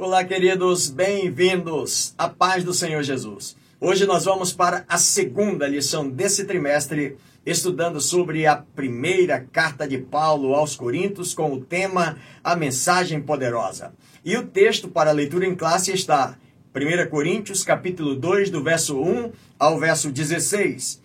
Olá, queridos, bem-vindos à paz do Senhor Jesus. Hoje nós vamos para a segunda lição desse trimestre, estudando sobre a primeira carta de Paulo aos Coríntios com o tema A Mensagem Poderosa. E o texto para leitura em classe está 1 Coríntios, capítulo 2, do verso 1 ao verso 16.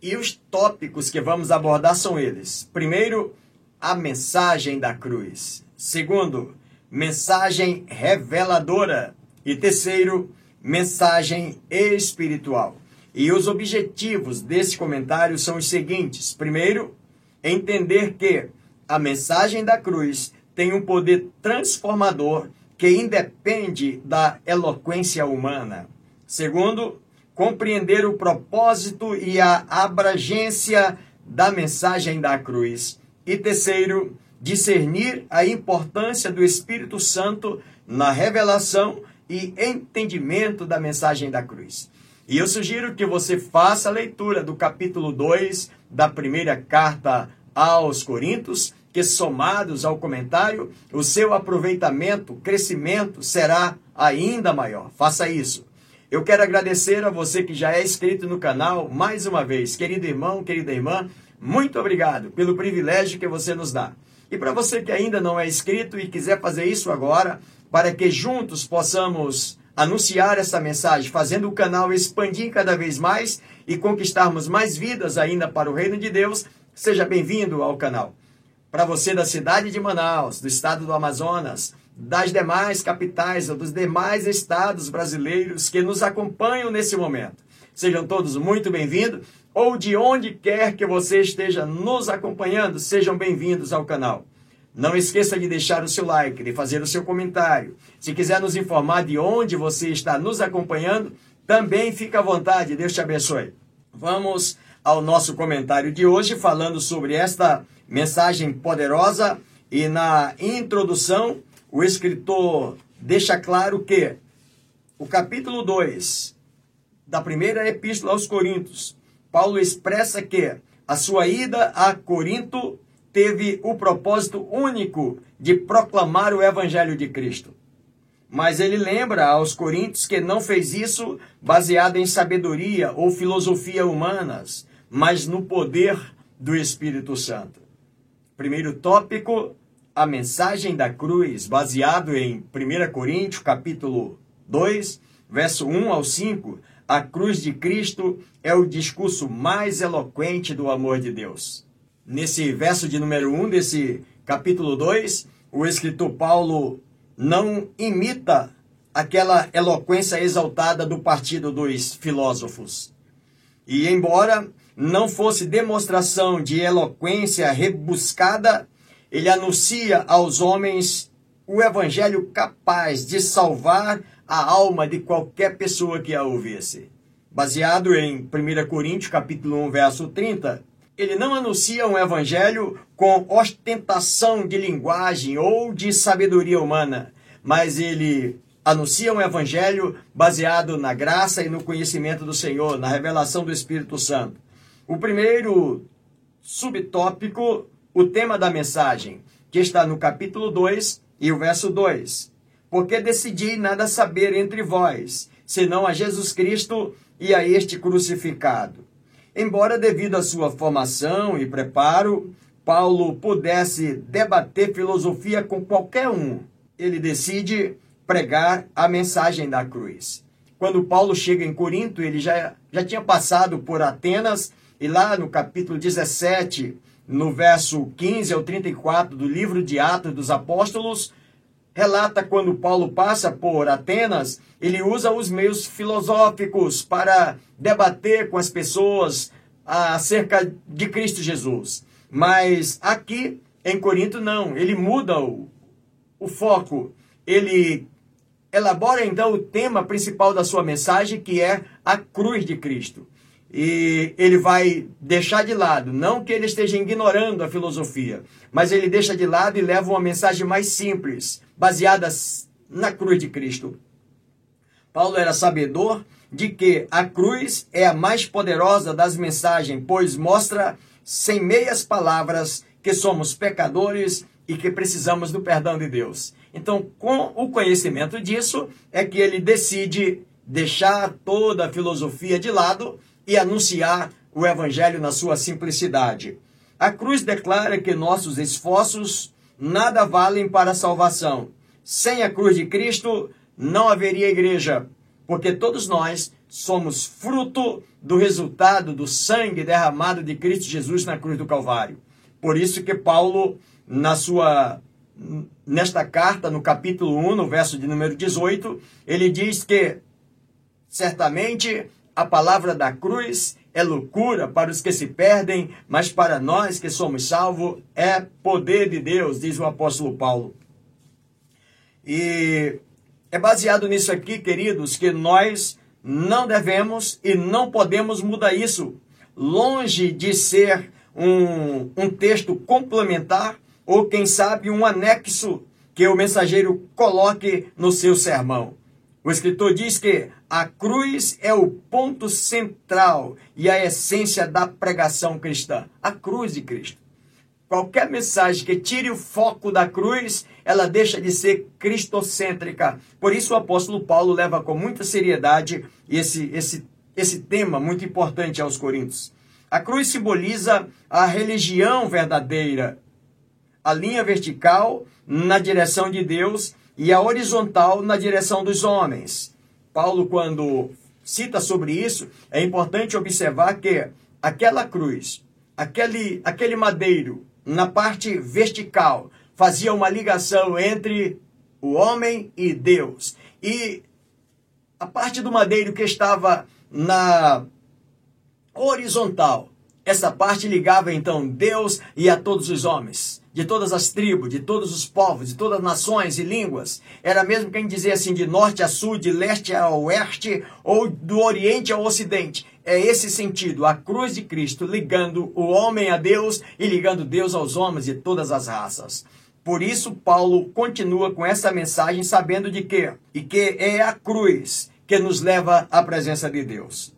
E os tópicos que vamos abordar são eles: primeiro, a mensagem da cruz. Segundo, mensagem reveladora. E terceiro, mensagem espiritual. E os objetivos desse comentário são os seguintes: primeiro, entender que a mensagem da cruz tem um poder transformador que independe da eloquência humana. Segundo, compreender o propósito e a abrangência da mensagem da cruz. E terceiro, discernir a importância do Espírito Santo na revelação e entendimento da mensagem da cruz. E eu sugiro que você faça a leitura do capítulo 2 da primeira carta aos Coríntios, que somados ao comentário, o seu aproveitamento, crescimento será ainda maior. Faça isso. Eu quero agradecer a você que já é inscrito no canal mais uma vez. Querido irmão, querida irmã, muito obrigado pelo privilégio que você nos dá. E para você que ainda não é inscrito e quiser fazer isso agora, para que juntos possamos anunciar essa mensagem, fazendo o canal expandir cada vez mais e conquistarmos mais vidas ainda para o reino de Deus, seja bem-vindo ao canal. Para você da cidade de Manaus, do estado do Amazonas, das demais capitais ou dos demais estados brasileiros que nos acompanham nesse momento. Sejam todos muito bem-vindos ou de onde quer que você esteja nos acompanhando, sejam bem-vindos ao canal. Não esqueça de deixar o seu like, de fazer o seu comentário. Se quiser nos informar de onde você está nos acompanhando, também fica à vontade. Deus te abençoe. Vamos ao nosso comentário de hoje, falando sobre esta mensagem poderosa. E na introdução, o escritor deixa claro que o capítulo 2 da primeira epístola aos Coríntios Paulo expressa que a sua ida a Corinto teve o propósito único de proclamar o evangelho de Cristo. Mas ele lembra aos coríntios que não fez isso baseado em sabedoria ou filosofia humanas, mas no poder do Espírito Santo. Primeiro tópico, a mensagem da cruz, baseado em 1 Coríntios, capítulo 2, verso 1 ao 5, a cruz de Cristo é o discurso mais eloquente do amor de Deus. Nesse verso de número 1 desse capítulo 2, o escritor Paulo não imita aquela eloquência exaltada do partido dos filósofos. E embora não fosse demonstração de eloquência rebuscada, ele anuncia aos homens o evangelho capaz de salvar a alma de qualquer pessoa que a ouvisse. Baseado em 1 Coríntios capítulo 1, verso 30, ele não anuncia um evangelho com ostentação de linguagem ou de sabedoria humana, mas ele anuncia um evangelho baseado na graça e no conhecimento do Senhor, na revelação do Espírito Santo. O primeiro subtópico, o tema da mensagem, que está no capítulo 2 e o verso 2 porque decidi nada saber entre vós, senão a Jesus Cristo e a este crucificado. Embora, devido à sua formação e preparo, Paulo pudesse debater filosofia com qualquer um, ele decide pregar a mensagem da cruz. Quando Paulo chega em Corinto, ele já, já tinha passado por Atenas, e lá no capítulo 17, no verso 15 ao 34 do livro de Atos dos Apóstolos, relata quando Paulo passa por Atenas, ele usa os meios filosóficos para debater com as pessoas acerca de Cristo Jesus. Mas aqui em Corinto não, ele muda o, o foco, ele elabora então o tema principal da sua mensagem, que é a cruz de Cristo. E ele vai deixar de lado, não que ele esteja ignorando a filosofia, mas ele deixa de lado e leva uma mensagem mais simples, baseadas na cruz de Cristo. Paulo era sabedor de que a cruz é a mais poderosa das mensagens, pois mostra sem meias palavras que somos pecadores e que precisamos do perdão de Deus. Então, com o conhecimento disso, é que ele decide deixar toda a filosofia de lado e anunciar o evangelho na sua simplicidade. A cruz declara que nossos esforços nada valem para a salvação. Sem a cruz de Cristo, não haveria igreja, porque todos nós somos fruto do resultado do sangue derramado de Cristo Jesus na cruz do Calvário. Por isso que Paulo, na sua nesta carta, no capítulo 1, no verso de número 18, ele diz que certamente a palavra da cruz é loucura para os que se perdem, mas para nós que somos salvos é poder de Deus, diz o apóstolo Paulo. E é baseado nisso aqui, queridos, que nós não devemos e não podemos mudar isso. Longe de ser um, um texto complementar ou, quem sabe, um anexo que o mensageiro coloque no seu sermão. O escritor diz que a cruz é o ponto central e a essência da pregação cristã. A cruz de Cristo. Qualquer mensagem que tire o foco da cruz, ela deixa de ser cristocêntrica. Por isso o apóstolo Paulo leva com muita seriedade esse, esse, esse tema muito importante aos Coríntios. A cruz simboliza a religião verdadeira, a linha vertical na direção de Deus e a horizontal na direção dos homens. Paulo, quando cita sobre isso, é importante observar que aquela cruz, aquele, aquele madeiro, na parte vertical, fazia uma ligação entre o homem e Deus. E a parte do madeiro que estava na horizontal, essa parte ligava então Deus e a todos os homens, de todas as tribos, de todos os povos, de todas as nações e línguas. Era mesmo quem dizia assim, de norte a sul, de leste a oeste, ou do oriente ao ocidente é esse sentido, a cruz de Cristo ligando o homem a Deus e ligando Deus aos homens de todas as raças. Por isso, Paulo continua com essa mensagem, sabendo de que, e que é a cruz que nos leva à presença de Deus.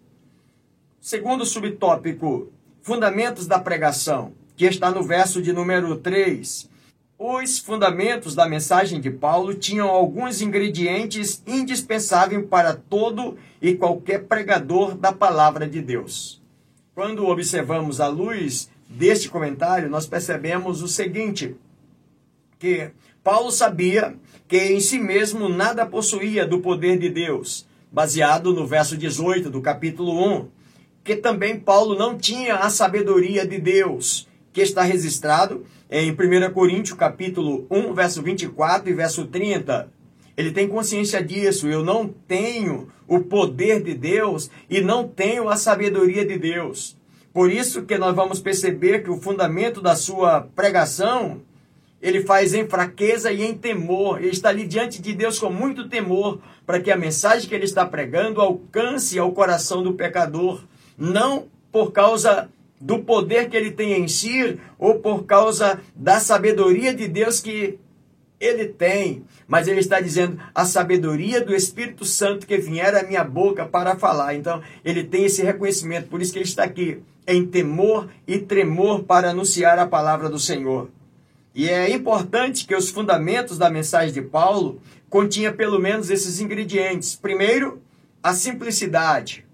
Segundo subtópico, fundamentos da pregação, que está no verso de número 3. Os fundamentos da mensagem de Paulo tinham alguns ingredientes indispensáveis para todo e qualquer pregador da palavra de Deus. Quando observamos a luz deste comentário, nós percebemos o seguinte: que Paulo sabia que em si mesmo nada possuía do poder de Deus, baseado no verso 18 do capítulo 1, que também Paulo não tinha a sabedoria de Deus, que está registrado em 1 Coríntios capítulo 1, verso 24 e verso 30. Ele tem consciência disso. Eu não tenho o poder de Deus e não tenho a sabedoria de Deus. Por isso que nós vamos perceber que o fundamento da sua pregação ele faz em fraqueza e em temor. Ele está ali diante de Deus com muito temor para que a mensagem que ele está pregando alcance ao coração do pecador, não por causa do poder que ele tem em si ou por causa da sabedoria de Deus que ele tem, mas ele está dizendo a sabedoria do Espírito Santo que vier à minha boca para falar. Então, ele tem esse reconhecimento, por isso que ele está aqui em temor e tremor para anunciar a palavra do Senhor. E é importante que os fundamentos da mensagem de Paulo continha pelo menos esses ingredientes. Primeiro, a simplicidade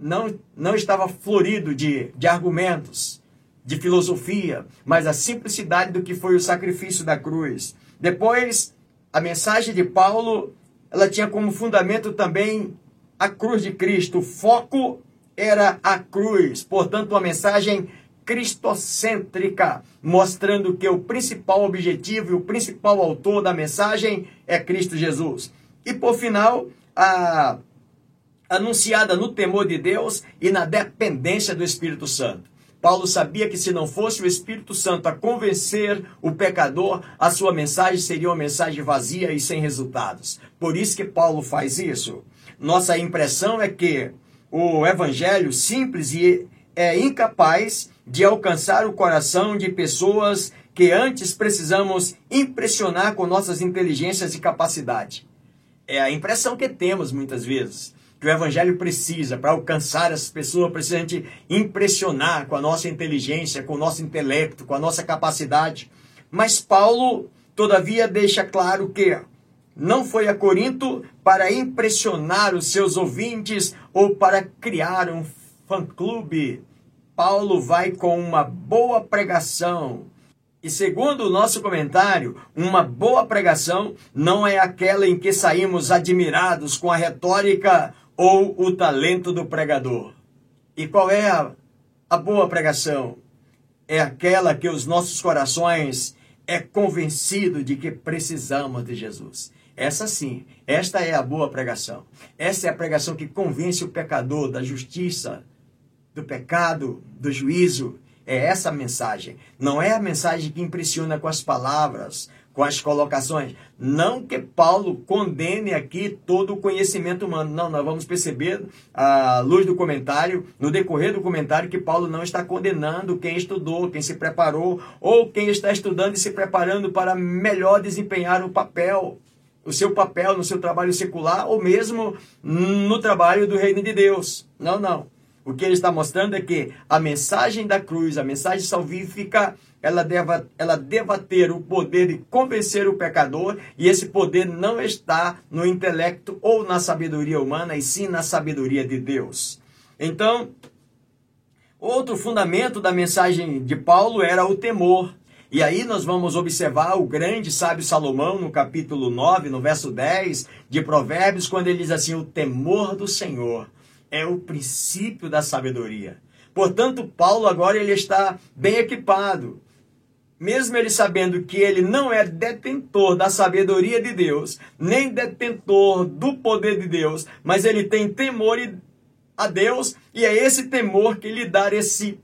não, não estava florido de, de argumentos, de filosofia, mas a simplicidade do que foi o sacrifício da cruz. Depois, a mensagem de Paulo, ela tinha como fundamento também a cruz de Cristo. O foco era a cruz, portanto, uma mensagem cristocêntrica, mostrando que o principal objetivo e o principal autor da mensagem é Cristo Jesus. E por final, a anunciada no temor de Deus e na dependência do Espírito Santo. Paulo sabia que se não fosse o Espírito Santo a convencer o pecador, a sua mensagem seria uma mensagem vazia e sem resultados. Por isso que Paulo faz isso. Nossa impressão é que o evangelho simples e é incapaz de alcançar o coração de pessoas que antes precisamos impressionar com nossas inteligências e capacidade. É a impressão que temos muitas vezes que o Evangelho precisa para alcançar as pessoas, precisa a impressionar com a nossa inteligência, com o nosso intelecto, com a nossa capacidade. Mas Paulo, todavia, deixa claro que não foi a Corinto para impressionar os seus ouvintes ou para criar um fã-clube. Paulo vai com uma boa pregação. E segundo o nosso comentário, uma boa pregação não é aquela em que saímos admirados com a retórica ou o talento do pregador. E qual é a, a boa pregação? É aquela que os nossos corações é convencido de que precisamos de Jesus. Essa sim, esta é a boa pregação. Essa é a pregação que convence o pecador da justiça, do pecado, do juízo. É essa a mensagem. Não é a mensagem que impressiona com as palavras, com as colocações. Não que Paulo condene aqui todo o conhecimento humano. Não, nós vamos perceber, à luz do comentário, no decorrer do comentário, que Paulo não está condenando quem estudou, quem se preparou, ou quem está estudando e se preparando para melhor desempenhar o papel o seu papel no seu trabalho secular ou mesmo no trabalho do reino de Deus. Não, não. O que ele está mostrando é que a mensagem da cruz, a mensagem salvífica, ela deva, ela deva ter o poder de convencer o pecador, e esse poder não está no intelecto ou na sabedoria humana, e sim na sabedoria de Deus. Então, outro fundamento da mensagem de Paulo era o temor. E aí nós vamos observar o grande sábio Salomão no capítulo 9, no verso 10 de Provérbios, quando ele diz assim: O temor do Senhor é o princípio da sabedoria. Portanto, Paulo agora ele está bem equipado. Mesmo ele sabendo que ele não é detentor da sabedoria de Deus, nem detentor do poder de Deus, mas ele tem temor a Deus, e é esse temor que lhe dá esse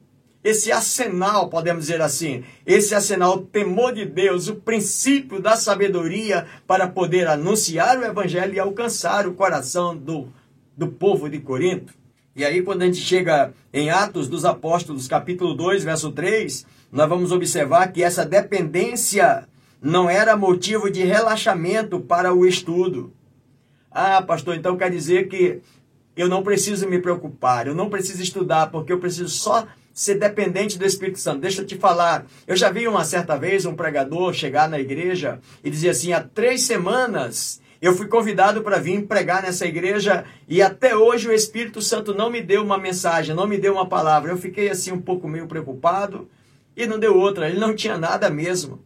esse arsenal, podemos dizer assim, esse arsenal, o temor de Deus, o princípio da sabedoria para poder anunciar o evangelho e alcançar o coração do, do povo de Corinto. E aí, quando a gente chega em Atos dos Apóstolos, capítulo 2, verso 3, nós vamos observar que essa dependência não era motivo de relaxamento para o estudo. Ah, pastor, então quer dizer que eu não preciso me preocupar, eu não preciso estudar, porque eu preciso só ser dependente do Espírito Santo. Deixa eu te falar. Eu já vi uma certa vez um pregador chegar na igreja e dizer assim: há três semanas eu fui convidado para vir pregar nessa igreja e até hoje o Espírito Santo não me deu uma mensagem, não me deu uma palavra. Eu fiquei assim um pouco meio preocupado e não deu outra. Ele não tinha nada mesmo.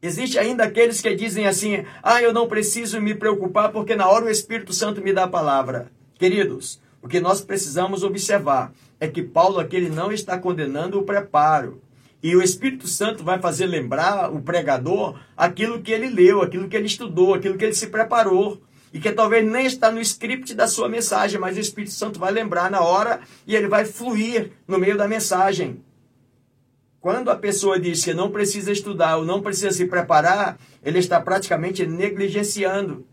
Existe ainda aqueles que dizem assim: ah, eu não preciso me preocupar porque na hora o Espírito Santo me dá a palavra. Queridos, o que nós precisamos observar é que Paulo aqui ele não está condenando o preparo. E o Espírito Santo vai fazer lembrar o pregador aquilo que ele leu, aquilo que ele estudou, aquilo que ele se preparou. E que talvez nem está no script da sua mensagem, mas o Espírito Santo vai lembrar na hora e ele vai fluir no meio da mensagem. Quando a pessoa diz que não precisa estudar ou não precisa se preparar, ele está praticamente negligenciando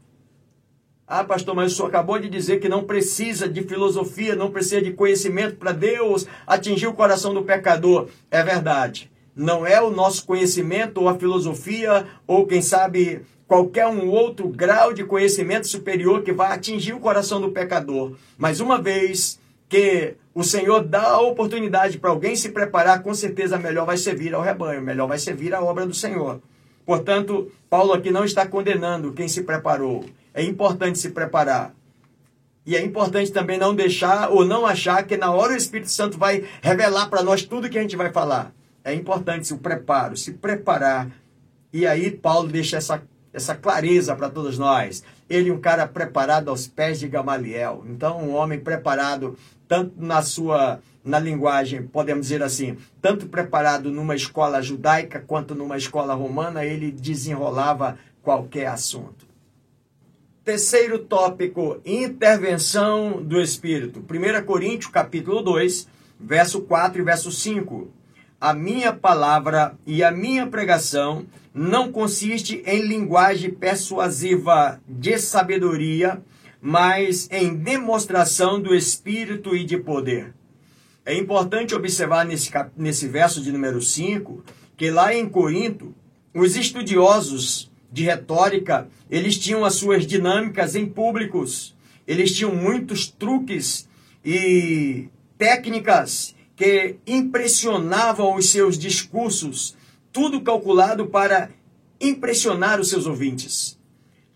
ah, pastor, mas o senhor acabou de dizer que não precisa de filosofia, não precisa de conhecimento para Deus atingir o coração do pecador. É verdade. Não é o nosso conhecimento ou a filosofia ou quem sabe qualquer um outro grau de conhecimento superior que vai atingir o coração do pecador. Mas uma vez que o Senhor dá a oportunidade para alguém se preparar, com certeza melhor vai servir ao rebanho, melhor vai servir à obra do Senhor. Portanto, Paulo aqui não está condenando quem se preparou é importante se preparar. E é importante também não deixar ou não achar que na hora o Espírito Santo vai revelar para nós tudo que a gente vai falar. É importante o preparo, se preparar. E aí Paulo deixa essa, essa clareza para todos nós. Ele um cara preparado aos pés de Gamaliel. Então, um homem preparado tanto na sua na linguagem, podemos dizer assim, tanto preparado numa escola judaica quanto numa escola romana, ele desenrolava qualquer assunto. Terceiro tópico, intervenção do Espírito. 1 Coríntios, capítulo 2, verso 4 e verso 5. A minha palavra e a minha pregação não consiste em linguagem persuasiva de sabedoria, mas em demonstração do Espírito e de poder. É importante observar nesse, nesse verso de número 5 que lá em Corinto, os estudiosos de retórica, eles tinham as suas dinâmicas em públicos, eles tinham muitos truques e técnicas que impressionavam os seus discursos, tudo calculado para impressionar os seus ouvintes.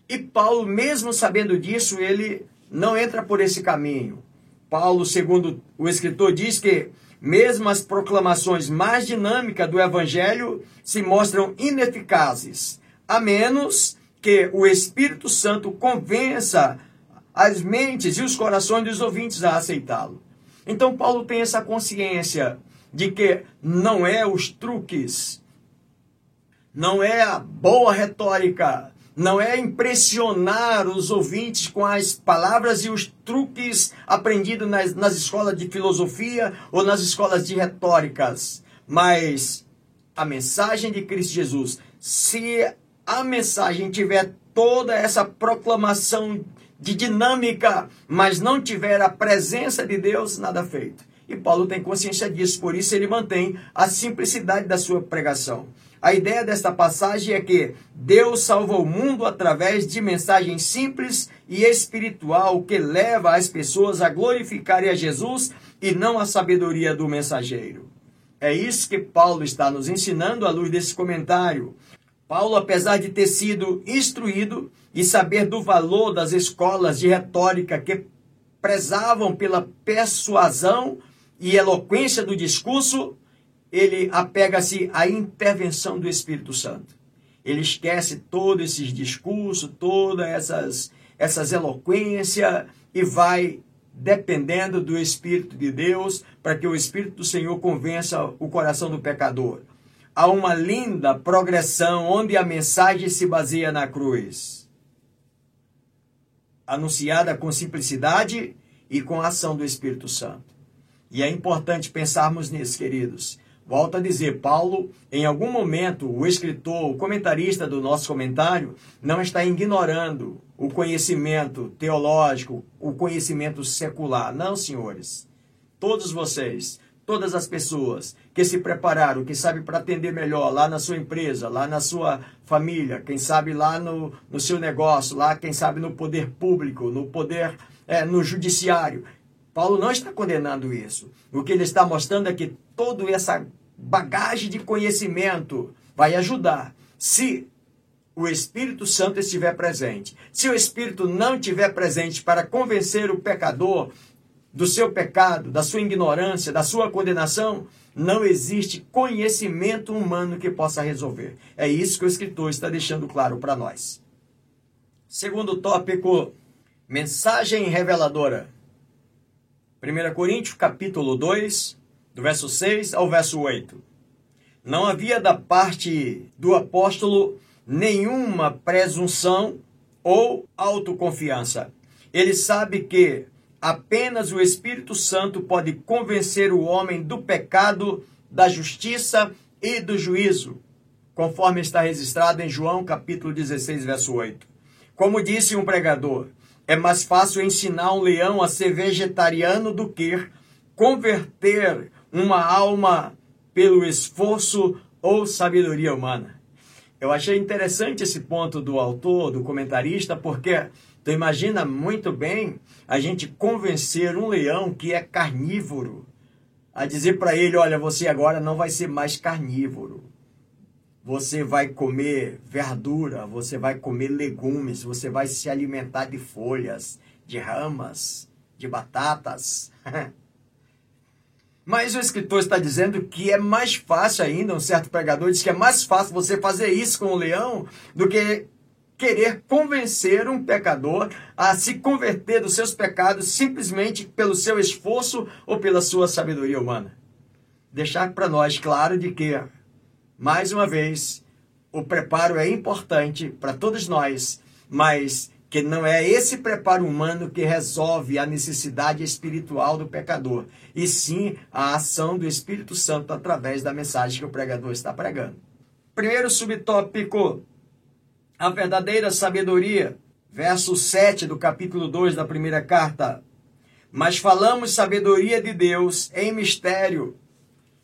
E Paulo, mesmo sabendo disso, ele não entra por esse caminho. Paulo, segundo o escritor, diz que mesmo as proclamações mais dinâmicas do evangelho se mostram ineficazes, a menos que o Espírito Santo convença as mentes e os corações dos ouvintes a aceitá-lo. Então Paulo tem essa consciência de que não é os truques, não é a boa retórica, não é impressionar os ouvintes com as palavras e os truques aprendidos nas, nas escolas de filosofia ou nas escolas de retóricas, mas a mensagem de Cristo Jesus. Se a mensagem tiver toda essa proclamação de dinâmica, mas não tiver a presença de Deus, nada feito. E Paulo tem consciência disso, por isso ele mantém a simplicidade da sua pregação. A ideia desta passagem é que Deus salva o mundo através de mensagem simples e espiritual que leva as pessoas a glorificarem a Jesus e não a sabedoria do mensageiro. É isso que Paulo está nos ensinando à luz desse comentário. Paulo, apesar de ter sido instruído e saber do valor das escolas de retórica que prezavam pela persuasão e eloquência do discurso, ele apega-se à intervenção do Espírito Santo. Ele esquece todos esses discursos, todas essas, essas eloquências e vai dependendo do Espírito de Deus para que o Espírito do Senhor convença o coração do pecador. Há uma linda progressão onde a mensagem se baseia na cruz. Anunciada com simplicidade e com a ação do Espírito Santo. E é importante pensarmos nisso, queridos. Volto a dizer, Paulo, em algum momento, o escritor, o comentarista do nosso comentário, não está ignorando o conhecimento teológico, o conhecimento secular. Não, senhores. Todos vocês, todas as pessoas que se prepararam, que sabem para atender melhor lá na sua empresa, lá na sua família, quem sabe lá no, no seu negócio, lá, quem sabe no poder público, no poder, é, no judiciário. Paulo não está condenando isso. O que ele está mostrando é que toda essa bagagem de conhecimento vai ajudar. Se o Espírito Santo estiver presente. Se o Espírito não estiver presente para convencer o pecador do seu pecado, da sua ignorância, da sua condenação, não existe conhecimento humano que possa resolver. É isso que o escritor está deixando claro para nós. Segundo tópico, mensagem reveladora. 1 Coríntios capítulo 2, do verso 6 ao verso 8. Não havia da parte do apóstolo nenhuma presunção ou autoconfiança. Ele sabe que apenas o Espírito Santo pode convencer o homem do pecado, da justiça e do juízo, conforme está registrado em João capítulo 16, verso 8. Como disse um pregador, é mais fácil ensinar um leão a ser vegetariano do que converter uma alma pelo esforço ou sabedoria humana. Eu achei interessante esse ponto do autor, do comentarista, porque tu imagina muito bem a gente convencer um leão que é carnívoro a dizer para ele, olha, você agora não vai ser mais carnívoro. Você vai comer verdura, você vai comer legumes, você vai se alimentar de folhas, de ramas, de batatas. Mas o escritor está dizendo que é mais fácil ainda, um certo pregador diz que é mais fácil você fazer isso com o leão do que querer convencer um pecador a se converter dos seus pecados simplesmente pelo seu esforço ou pela sua sabedoria humana. Deixar para nós claro de que, mais uma vez, o preparo é importante para todos nós, mas que não é esse preparo humano que resolve a necessidade espiritual do pecador, e sim a ação do Espírito Santo através da mensagem que o pregador está pregando. Primeiro subtópico, a verdadeira sabedoria, verso 7 do capítulo 2 da primeira carta. Mas falamos sabedoria de Deus em mistério.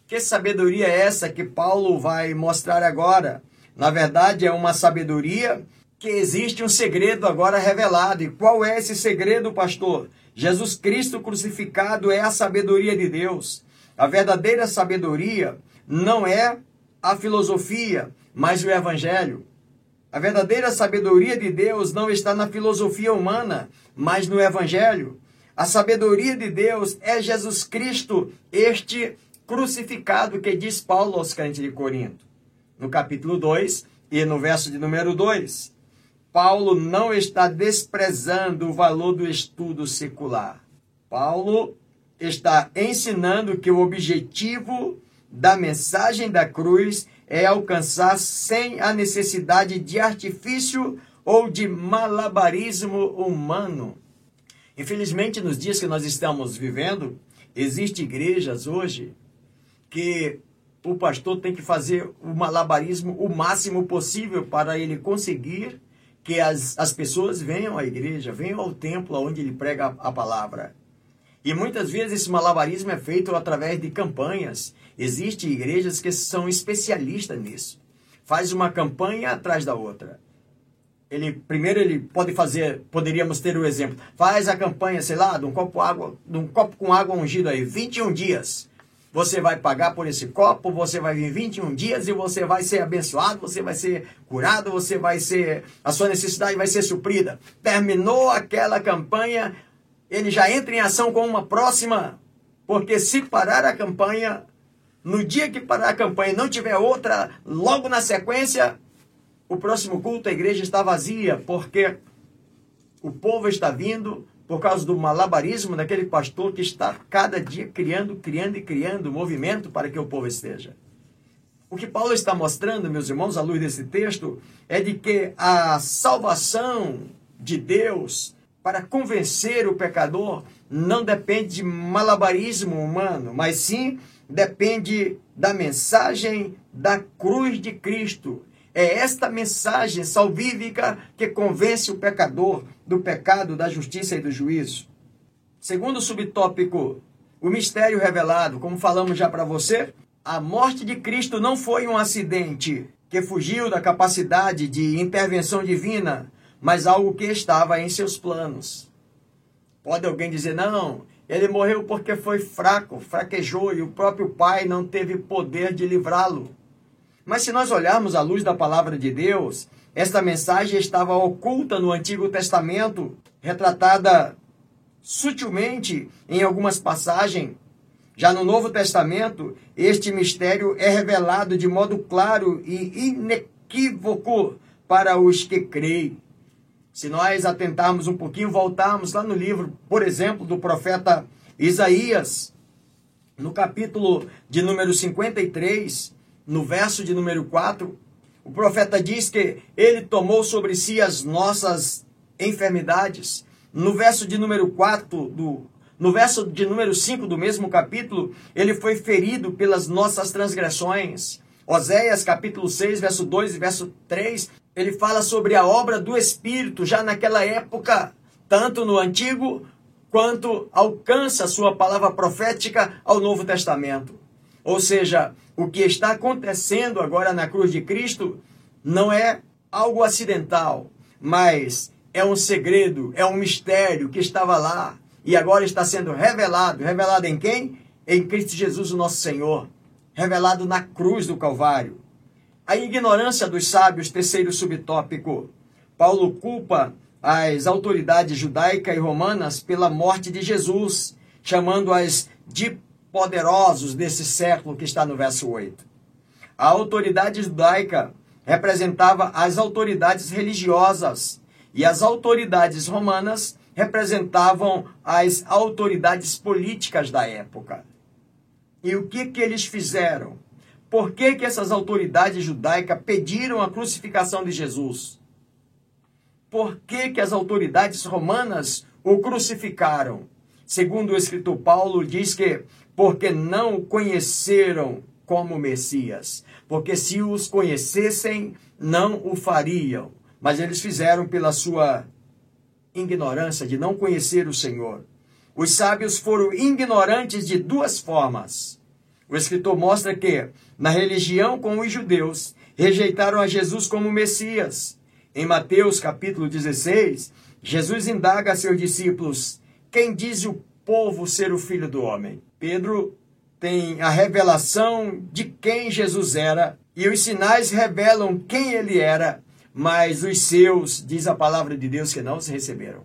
Que sabedoria é essa que Paulo vai mostrar agora? Na verdade, é uma sabedoria que existe um segredo agora revelado. E qual é esse segredo, pastor? Jesus Cristo crucificado é a sabedoria de Deus. A verdadeira sabedoria não é a filosofia, mas o evangelho. A verdadeira sabedoria de Deus não está na filosofia humana, mas no evangelho. A sabedoria de Deus é Jesus Cristo, este crucificado que diz Paulo aos crentes de Corinto. No capítulo 2 e no verso de número 2. Paulo não está desprezando o valor do estudo secular. Paulo está ensinando que o objetivo da mensagem da cruz é alcançar sem a necessidade de artifício ou de malabarismo humano. Infelizmente, nos dias que nós estamos vivendo, existem igrejas hoje que o pastor tem que fazer o malabarismo o máximo possível para ele conseguir que as, as pessoas venham à igreja, venham ao templo onde ele prega a, a palavra. E muitas vezes esse malabarismo é feito através de campanhas. Existem igrejas que são especialistas nisso. Faz uma campanha atrás da outra. Ele primeiro ele pode fazer, poderíamos ter o exemplo. Faz a campanha, sei lá, de um copo água, de um copo com água ungido aí, 21 dias. Você vai pagar por esse copo, você vai vir 21 dias e você vai ser abençoado, você vai ser curado, você vai ser. A sua necessidade vai ser suprida. Terminou aquela campanha, ele já entra em ação com uma próxima. Porque se parar a campanha, no dia que parar a campanha e não tiver outra, logo na sequência, o próximo culto a igreja está vazia, porque o povo está vindo, por causa do malabarismo daquele pastor que está cada dia criando, criando e criando movimento para que o povo esteja. O que Paulo está mostrando, meus irmãos, à luz desse texto, é de que a salvação de Deus para convencer o pecador não depende de malabarismo humano, mas sim depende da mensagem da cruz de Cristo é esta mensagem salvífica que convence o pecador do pecado, da justiça e do juízo. Segundo subtópico, o mistério revelado, como falamos já para você, a morte de Cristo não foi um acidente que fugiu da capacidade de intervenção divina, mas algo que estava em seus planos. Pode alguém dizer, não, ele morreu porque foi fraco, fraquejou e o próprio Pai não teve poder de livrá-lo. Mas se nós olharmos à luz da palavra de Deus, esta mensagem estava oculta no Antigo Testamento, retratada sutilmente em algumas passagens. Já no Novo Testamento, este mistério é revelado de modo claro e inequívoco para os que creem. Se nós atentarmos um pouquinho, voltarmos lá no livro, por exemplo, do profeta Isaías, no capítulo de número 53, no verso de número 4, o profeta diz que ele tomou sobre si as nossas enfermidades. No verso de número 4 do no verso de número 5 do mesmo capítulo, ele foi ferido pelas nossas transgressões. Oséias capítulo 6, verso 2 e verso 3, ele fala sobre a obra do Espírito já naquela época, tanto no Antigo quanto alcança a sua palavra profética ao Novo Testamento. Ou seja, o que está acontecendo agora na cruz de Cristo não é algo acidental, mas é um segredo, é um mistério que estava lá e agora está sendo revelado. Revelado em quem? Em Cristo Jesus, o nosso Senhor. Revelado na cruz do Calvário. A ignorância dos sábios, terceiro subtópico. Paulo culpa as autoridades judaica e romanas pela morte de Jesus, chamando-as de poderosos desse século que está no verso 8. A autoridade judaica representava as autoridades religiosas e as autoridades romanas representavam as autoridades políticas da época. E o que que eles fizeram? Por que que essas autoridades judaicas pediram a crucificação de Jesus? Por que que as autoridades romanas o crucificaram? Segundo o escritor Paulo, diz que porque não o conheceram como Messias. Porque se os conhecessem, não o fariam. Mas eles fizeram pela sua ignorância de não conhecer o Senhor. Os sábios foram ignorantes de duas formas. O escritor mostra que, na religião com os judeus, rejeitaram a Jesus como Messias. Em Mateus capítulo 16, Jesus indaga a seus discípulos: Quem diz o povo ser o filho do homem? Pedro tem a revelação de quem Jesus era, e os sinais revelam quem ele era, mas os seus, diz a palavra de Deus, que não se receberam.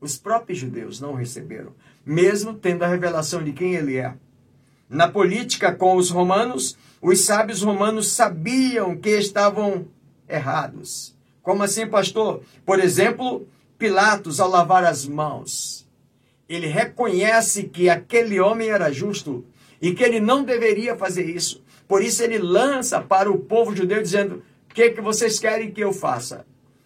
Os próprios judeus não receberam, mesmo tendo a revelação de quem ele é. Na política com os romanos, os sábios romanos sabiam que estavam errados. Como assim, pastor? Por exemplo, Pilatos, ao lavar as mãos, ele reconhece que aquele homem era justo e que ele não deveria fazer isso. Por isso ele lança para o povo judeu dizendo: "O que que vocês querem que eu faça?"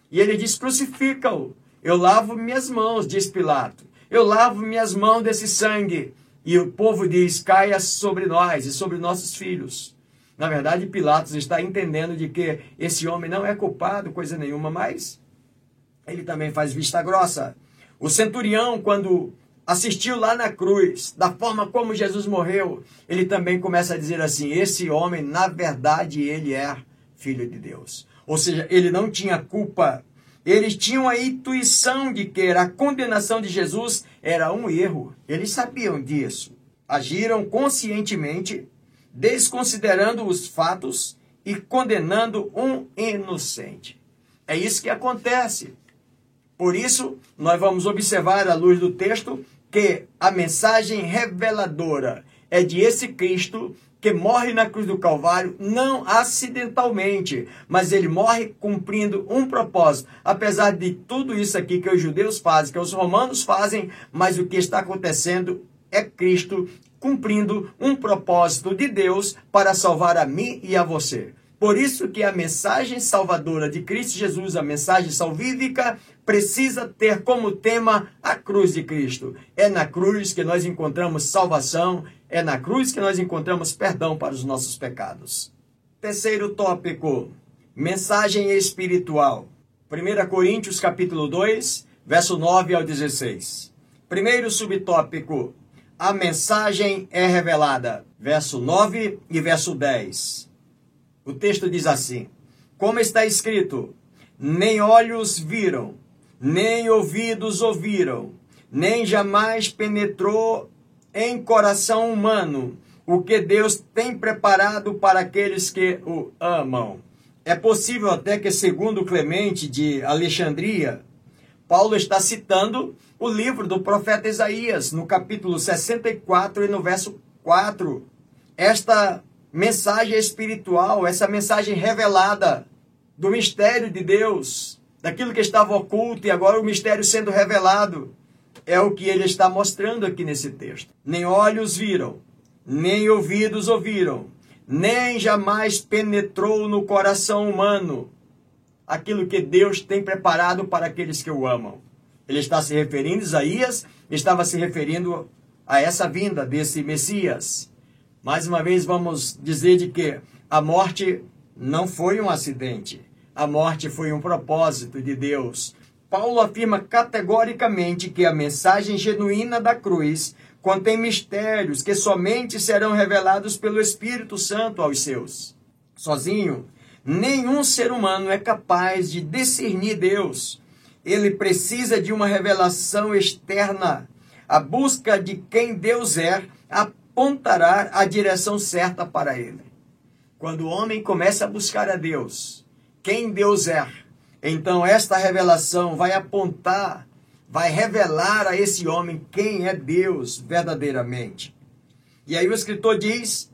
E ele diz: "Crucifica-o. Eu lavo minhas mãos", diz Pilato. "Eu lavo minhas mãos desse sangue." E o povo diz: caia sobre nós e sobre nossos filhos. Na verdade, Pilatos está entendendo de que esse homem não é culpado, coisa nenhuma, mas ele também faz vista grossa. O centurião, quando assistiu lá na cruz, da forma como Jesus morreu, ele também começa a dizer assim: esse homem, na verdade, ele é filho de Deus. Ou seja, ele não tinha culpa. Eles tinham a intuição de que a condenação de Jesus era um erro. Eles sabiam disso. Agiram conscientemente, desconsiderando os fatos e condenando um inocente. É isso que acontece. Por isso, nós vamos observar à luz do texto que a mensagem reveladora é de esse Cristo que morre na cruz do Calvário não acidentalmente, mas ele morre cumprindo um propósito. Apesar de tudo isso aqui que os judeus fazem, que os romanos fazem, mas o que está acontecendo é Cristo cumprindo um propósito de Deus para salvar a mim e a você. Por isso que a mensagem salvadora de Cristo Jesus, a mensagem salvífica, precisa ter como tema a cruz de Cristo. É na cruz que nós encontramos salvação, é na cruz que nós encontramos perdão para os nossos pecados. Terceiro tópico, mensagem espiritual. 1 Coríntios capítulo 2, verso 9 ao 16. Primeiro subtópico, a mensagem é revelada. Verso 9 e verso 10. O texto diz assim: Como está escrito, nem olhos viram, nem ouvidos ouviram, nem jamais penetrou em coração humano o que Deus tem preparado para aqueles que o amam. É possível até que, segundo Clemente de Alexandria, Paulo está citando o livro do profeta Isaías, no capítulo 64 e no verso 4. Esta mensagem espiritual, essa mensagem revelada do mistério de Deus, daquilo que estava oculto e agora o mistério sendo revelado, é o que ele está mostrando aqui nesse texto. Nem olhos viram, nem ouvidos ouviram, nem jamais penetrou no coração humano aquilo que Deus tem preparado para aqueles que o amam. Ele está se referindo, Isaías estava se referindo a essa vinda desse Messias. Mais uma vez, vamos dizer de que a morte não foi um acidente. A morte foi um propósito de Deus. Paulo afirma categoricamente que a mensagem genuína da cruz contém mistérios que somente serão revelados pelo Espírito Santo aos seus. Sozinho, nenhum ser humano é capaz de discernir Deus. Ele precisa de uma revelação externa. A busca de quem Deus é apontará a direção certa para ele. Quando o homem começa a buscar a Deus, quem Deus é, então esta revelação vai apontar, vai revelar a esse homem quem é Deus verdadeiramente. E aí o escritor diz: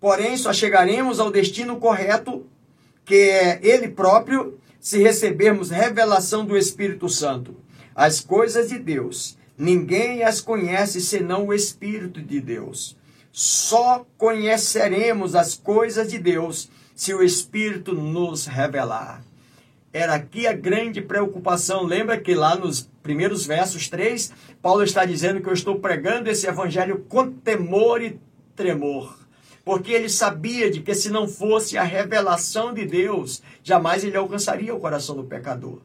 porém, só chegaremos ao destino correto, que é Ele próprio, se recebermos revelação do Espírito Santo. As coisas de Deus Ninguém as conhece senão o Espírito de Deus. Só conheceremos as coisas de Deus se o Espírito nos revelar. Era aqui a grande preocupação. Lembra que lá nos primeiros versos 3, Paulo está dizendo que eu estou pregando esse evangelho com temor e tremor. Porque ele sabia de que se não fosse a revelação de Deus, jamais ele alcançaria o coração do pecador.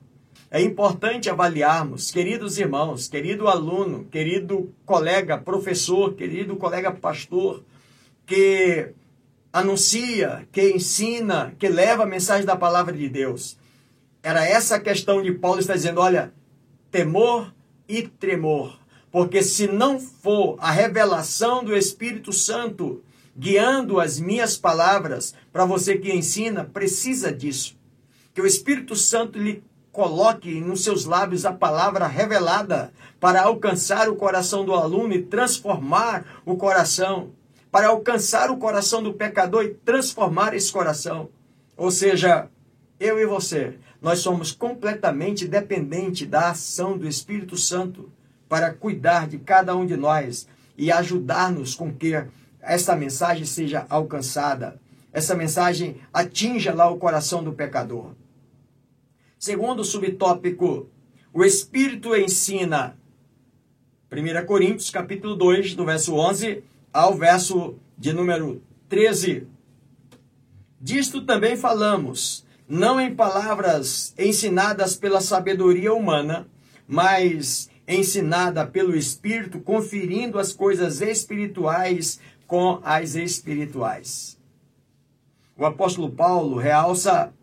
É importante avaliarmos, queridos irmãos, querido aluno, querido colega professor, querido colega pastor, que anuncia, que ensina, que leva a mensagem da palavra de Deus. Era essa a questão de Paulo está dizendo, olha, temor e tremor. Porque se não for a revelação do Espírito Santo guiando as minhas palavras, para você que ensina, precisa disso. Que o Espírito Santo lhe coloque nos seus lábios a palavra revelada para alcançar o coração do aluno e transformar o coração, para alcançar o coração do pecador e transformar esse coração. Ou seja, eu e você, nós somos completamente dependentes da ação do Espírito Santo para cuidar de cada um de nós e ajudar-nos com que esta mensagem seja alcançada, essa mensagem atinja lá o coração do pecador. Segundo subtópico, o Espírito ensina. 1 Coríntios, capítulo 2, do verso 11 ao verso de número 13. Disto também falamos, não em palavras ensinadas pela sabedoria humana, mas ensinada pelo Espírito, conferindo as coisas espirituais com as espirituais. O apóstolo Paulo realça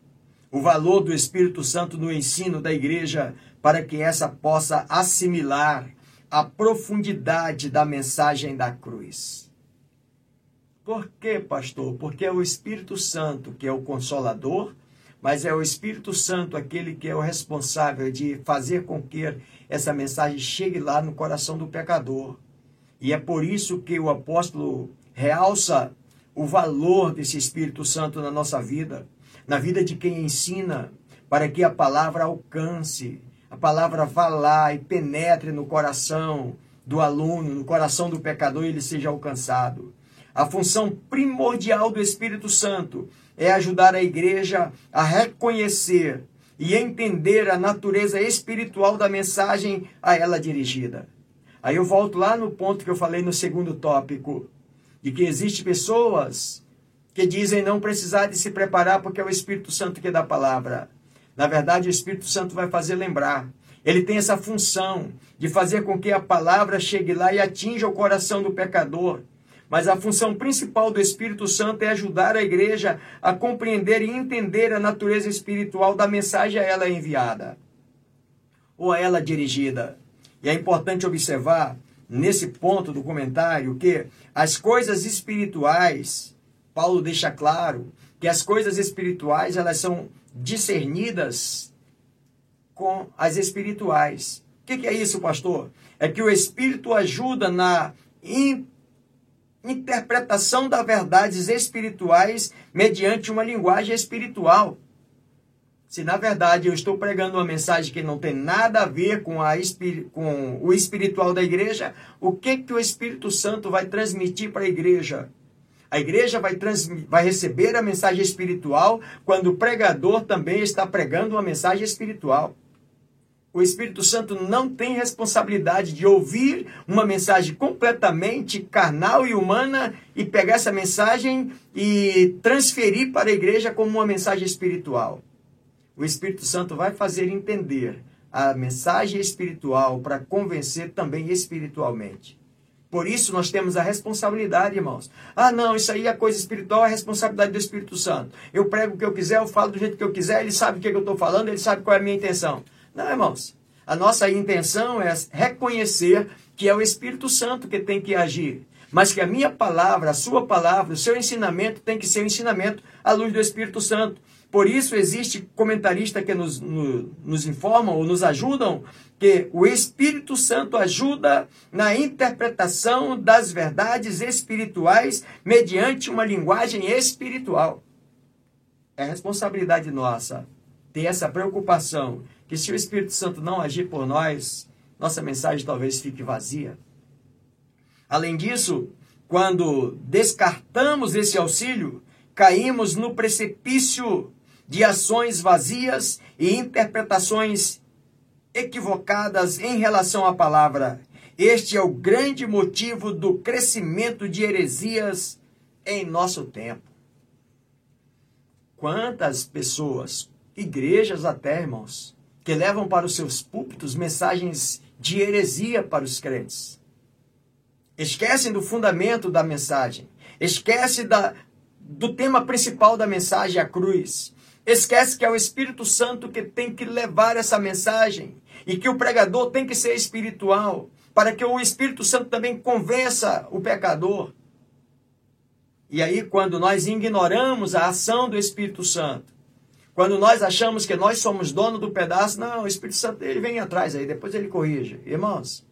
o valor do Espírito Santo no ensino da igreja para que essa possa assimilar a profundidade da mensagem da cruz. Por quê, pastor? Porque é o Espírito Santo que é o consolador, mas é o Espírito Santo aquele que é o responsável de fazer com que essa mensagem chegue lá no coração do pecador. E é por isso que o apóstolo realça o valor desse Espírito Santo na nossa vida na vida de quem ensina, para que a palavra alcance, a palavra vá lá e penetre no coração do aluno, no coração do pecador e ele seja alcançado. A função primordial do Espírito Santo é ajudar a igreja a reconhecer e entender a natureza espiritual da mensagem a ela dirigida. Aí eu volto lá no ponto que eu falei no segundo tópico, de que existem pessoas que dizem não precisar de se preparar porque é o Espírito Santo que dá a palavra. Na verdade, o Espírito Santo vai fazer lembrar. Ele tem essa função de fazer com que a palavra chegue lá e atinja o coração do pecador. Mas a função principal do Espírito Santo é ajudar a igreja a compreender e entender a natureza espiritual da mensagem a ela enviada ou a ela dirigida. E é importante observar nesse ponto do comentário que as coisas espirituais Paulo deixa claro que as coisas espirituais elas são discernidas com as espirituais. O que, que é isso, pastor? É que o Espírito ajuda na in interpretação das verdades espirituais mediante uma linguagem espiritual. Se na verdade eu estou pregando uma mensagem que não tem nada a ver com, a, com o espiritual da igreja, o que, que o Espírito Santo vai transmitir para a igreja? A igreja vai, vai receber a mensagem espiritual quando o pregador também está pregando uma mensagem espiritual. O Espírito Santo não tem responsabilidade de ouvir uma mensagem completamente carnal e humana e pegar essa mensagem e transferir para a igreja como uma mensagem espiritual. O Espírito Santo vai fazer entender a mensagem espiritual para convencer também espiritualmente. Por isso nós temos a responsabilidade, irmãos. Ah, não, isso aí é coisa espiritual, é responsabilidade do Espírito Santo. Eu prego o que eu quiser, eu falo do jeito que eu quiser, ele sabe o que eu estou falando, ele sabe qual é a minha intenção. Não, irmãos. A nossa intenção é reconhecer que é o Espírito Santo que tem que agir. Mas que a minha palavra, a sua palavra, o seu ensinamento tem que ser um ensinamento à luz do Espírito Santo. Por isso existe comentaristas que nos, no, nos informam ou nos ajudam que o Espírito Santo ajuda na interpretação das verdades espirituais mediante uma linguagem espiritual. É responsabilidade nossa ter essa preocupação que se o Espírito Santo não agir por nós, nossa mensagem talvez fique vazia. Além disso, quando descartamos esse auxílio, caímos no precipício de ações vazias e interpretações equivocadas em relação à palavra. Este é o grande motivo do crescimento de heresias em nosso tempo. Quantas pessoas, igrejas até, irmãos, que levam para os seus púlpitos mensagens de heresia para os crentes. Esquecem do fundamento da mensagem, esquece da, do tema principal da mensagem, a cruz. Esquece que é o Espírito Santo que tem que levar essa mensagem e que o pregador tem que ser espiritual para que o Espírito Santo também convença o pecador. E aí, quando nós ignoramos a ação do Espírito Santo, quando nós achamos que nós somos dono do pedaço, não, o Espírito Santo ele vem atrás aí, depois ele corrige. Irmãos,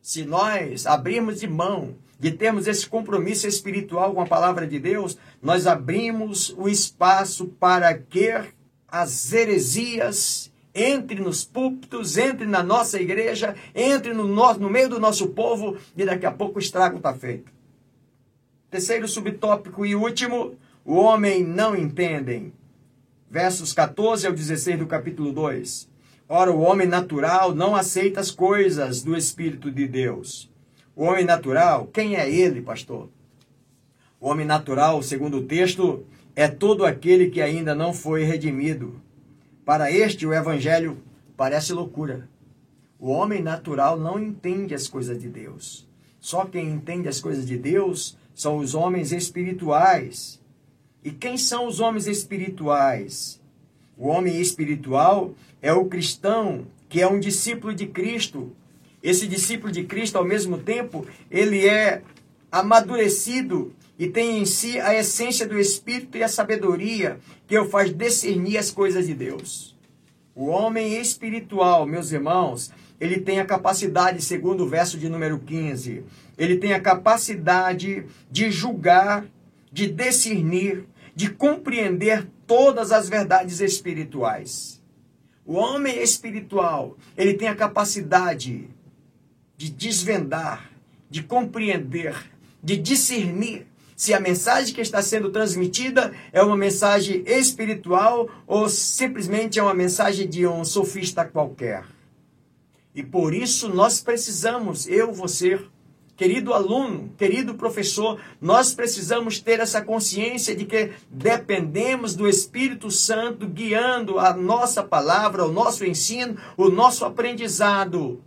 se nós abrirmos de mão de termos esse compromisso espiritual com a palavra de Deus, nós abrimos o espaço para que as heresias entre nos púlpitos, entre na nossa igreja, entre no, nosso, no meio do nosso povo e daqui a pouco o estrago está feito. Terceiro subtópico e último, o homem não entendem. Versos 14 ao 16 do capítulo 2. Ora, o homem natural não aceita as coisas do Espírito de Deus. O homem natural, quem é ele, pastor? O homem natural, segundo o texto, é todo aquele que ainda não foi redimido. Para este, o evangelho parece loucura. O homem natural não entende as coisas de Deus. Só quem entende as coisas de Deus são os homens espirituais. E quem são os homens espirituais? O homem espiritual é o cristão que é um discípulo de Cristo. Esse discípulo de Cristo, ao mesmo tempo, ele é amadurecido e tem em si a essência do Espírito e a sabedoria que o faz discernir as coisas de Deus. O homem espiritual, meus irmãos, ele tem a capacidade, segundo o verso de número 15, ele tem a capacidade de julgar, de discernir, de compreender todas as verdades espirituais. O homem espiritual, ele tem a capacidade de desvendar, de compreender, de discernir se a mensagem que está sendo transmitida é uma mensagem espiritual ou simplesmente é uma mensagem de um sofista qualquer. E por isso nós precisamos, eu, você, querido aluno, querido professor, nós precisamos ter essa consciência de que dependemos do Espírito Santo guiando a nossa palavra, o nosso ensino, o nosso aprendizado.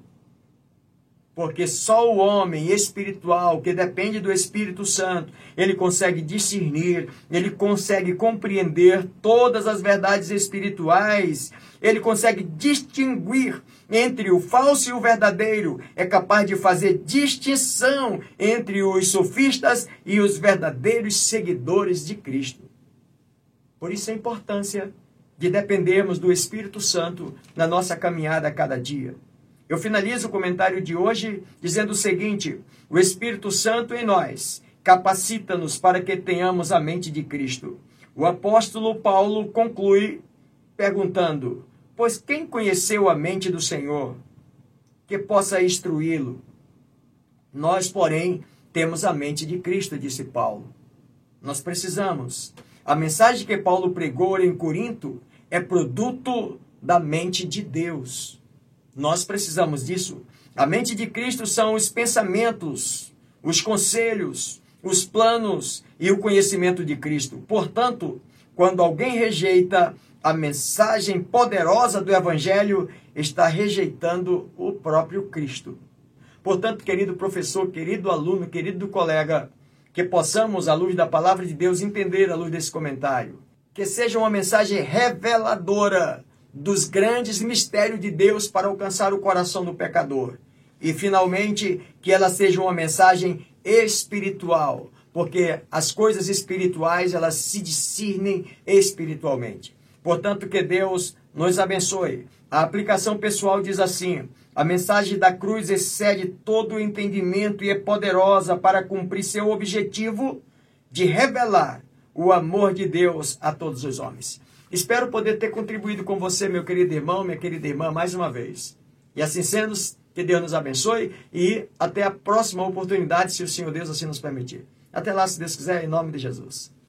Porque só o homem espiritual, que depende do Espírito Santo, ele consegue discernir, ele consegue compreender todas as verdades espirituais, ele consegue distinguir entre o falso e o verdadeiro, é capaz de fazer distinção entre os sofistas e os verdadeiros seguidores de Cristo. Por isso a importância de dependermos do Espírito Santo na nossa caminhada a cada dia. Eu finalizo o comentário de hoje dizendo o seguinte: o Espírito Santo em nós capacita-nos para que tenhamos a mente de Cristo. O apóstolo Paulo conclui perguntando: Pois quem conheceu a mente do Senhor que possa instruí-lo? Nós, porém, temos a mente de Cristo, disse Paulo. Nós precisamos. A mensagem que Paulo pregou em Corinto é produto da mente de Deus. Nós precisamos disso. A mente de Cristo são os pensamentos, os conselhos, os planos e o conhecimento de Cristo. Portanto, quando alguém rejeita a mensagem poderosa do Evangelho, está rejeitando o próprio Cristo. Portanto, querido professor, querido aluno, querido colega, que possamos, à luz da palavra de Deus, entender à luz desse comentário. Que seja uma mensagem reveladora dos grandes mistérios de Deus para alcançar o coração do pecador. E, finalmente, que ela seja uma mensagem espiritual, porque as coisas espirituais, elas se discernem espiritualmente. Portanto, que Deus nos abençoe. A aplicação pessoal diz assim: a mensagem da cruz excede todo o entendimento e é poderosa para cumprir seu objetivo de revelar o amor de Deus a todos os homens. Espero poder ter contribuído com você, meu querido irmão, minha querida irmã, mais uma vez. E assim sendo, que Deus nos abençoe e até a próxima oportunidade, se o Senhor Deus assim nos permitir. Até lá, se Deus quiser, em nome de Jesus.